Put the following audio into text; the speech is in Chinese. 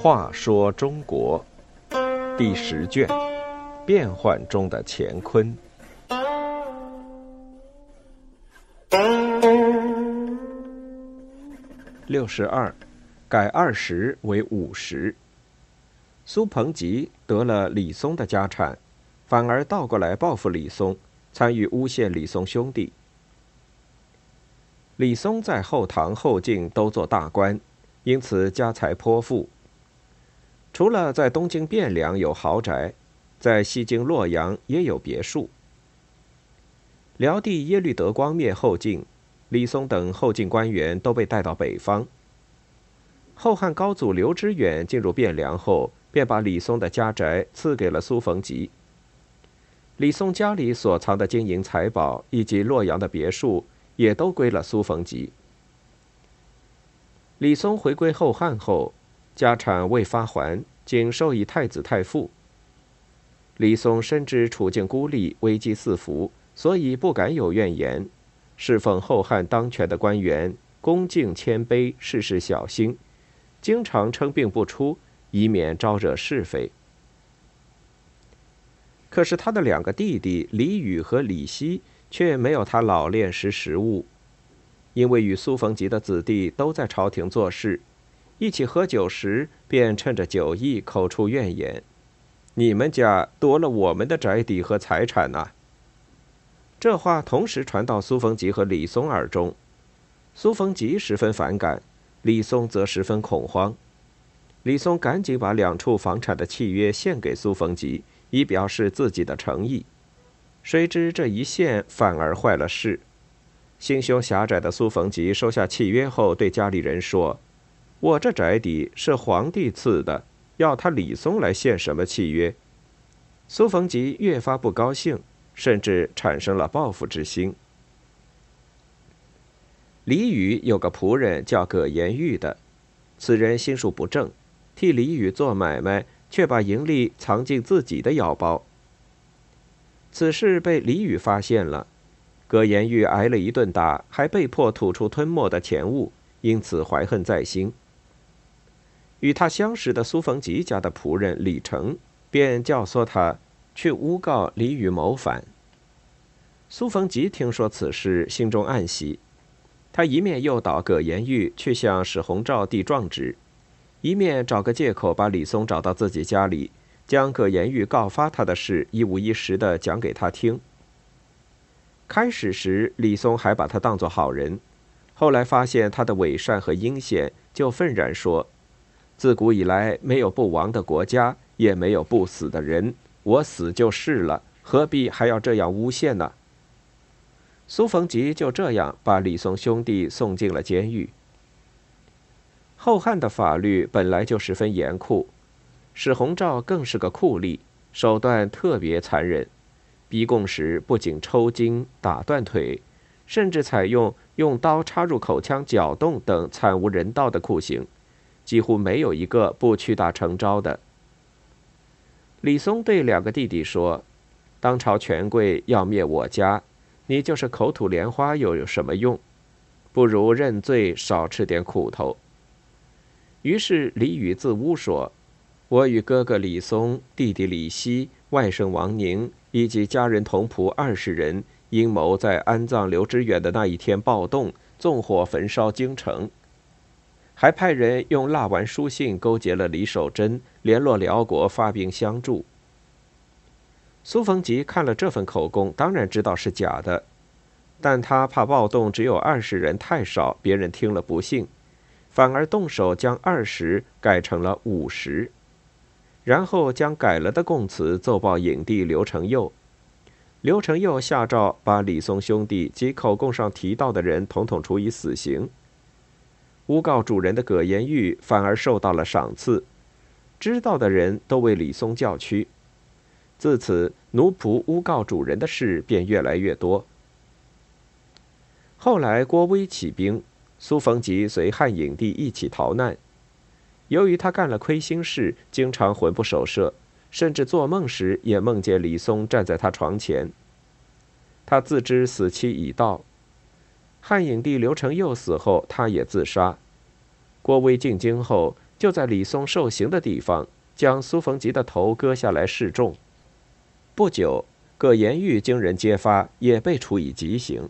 话说中国第十卷：变幻中的乾坤。六十二，改二十为五十。苏鹏吉得了李松的家产，反而倒过来报复李松，参与诬陷李松兄弟。李松在后唐、后晋都做大官，因此家财颇富。除了在东京汴梁有豪宅，在西京洛阳也有别墅。辽帝耶律德光灭后晋，李松等后晋官员都被带到北方。后汉高祖刘知远进入汴梁后，便把李松的家宅赐给了苏逢吉。李松家里所藏的金银财宝以及洛阳的别墅，也都归了苏逢吉。李松回归后汉后。家产未发还，仅授以太子太傅。李松深知处境孤立，危机四伏，所以不敢有怨言，侍奉后汉当权的官员，恭敬谦卑，事事小心，经常称病不出，以免招惹是非。可是他的两个弟弟李宇和李希却没有他老练识时务，因为与苏逢吉的子弟都在朝廷做事。一起喝酒时，便趁着酒意口出怨言：“你们家夺了我们的宅邸和财产呐！”这话同时传到苏逢吉和李松耳中，苏逢吉十分反感，李松则十分恐慌。李松赶紧把两处房产的契约献给苏逢吉，以表示自己的诚意。谁知这一献反而坏了事。心胸狭窄的苏逢吉收下契约后，对家里人说。我这宅邸是皇帝赐的，要他李松来献什么契约？苏逢吉越发不高兴，甚至产生了报复之心。李宇有个仆人叫葛延玉的，此人心术不正，替李宇做买卖，却把盈利藏进自己的腰包。此事被李宇发现了，葛延玉挨了一顿打，还被迫吐出吞没的钱物，因此怀恨在心。与他相识的苏逢吉家的仆人李成，便教唆他去诬告李宇谋反。苏逢吉听说此事，心中暗喜，他一面诱导葛延玉去向史弘照递状纸，一面找个借口把李松找到自己家里，将葛延玉告发他的事一五一十的讲给他听。开始时，李松还把他当作好人，后来发现他的伪善和阴险，就愤然说。自古以来，没有不亡的国家，也没有不死的人。我死就是了，何必还要这样诬陷呢？苏逢吉就这样把李松兄弟送进了监狱。后汉的法律本来就十分严酷，史弘照更是个酷吏，手段特别残忍。逼供时不仅抽筋、打断腿，甚至采用用刀插入口腔搅动等惨无人道的酷刑。几乎没有一个不屈打成招的。李松对两个弟弟说：“当朝权贵要灭我家，你就是口吐莲花又有什么用？不如认罪，少吃点苦头。”于是李宇自污说：“我与哥哥李松、弟弟李希、外甥王宁以及家人同仆二十人，阴谋在安葬刘知远的那一天暴动，纵火焚烧京城。”还派人用蜡丸书信勾结了李守贞，联络辽国发兵相助。苏逢吉看了这份口供，当然知道是假的，但他怕暴动只有二十人太少，别人听了不信，反而动手将二十改成了五十，然后将改了的供词奏报影帝刘承佑。刘承佑下诏把李松兄弟及口供上提到的人统统处以死刑。诬告主人的葛延玉反而受到了赏赐，知道的人都为李松叫屈。自此，奴仆诬告主人的事便越来越多。后来，郭威起兵，苏逢吉随汉影帝一起逃难。由于他干了亏心事，经常魂不守舍，甚至做梦时也梦见李松站在他床前。他自知死期已到。汉影帝刘承佑死后，他也自杀。郭威进京后，就在李松受刑的地方，将苏逢吉的头割下来示众。不久，葛延玉经人揭发，也被处以极刑。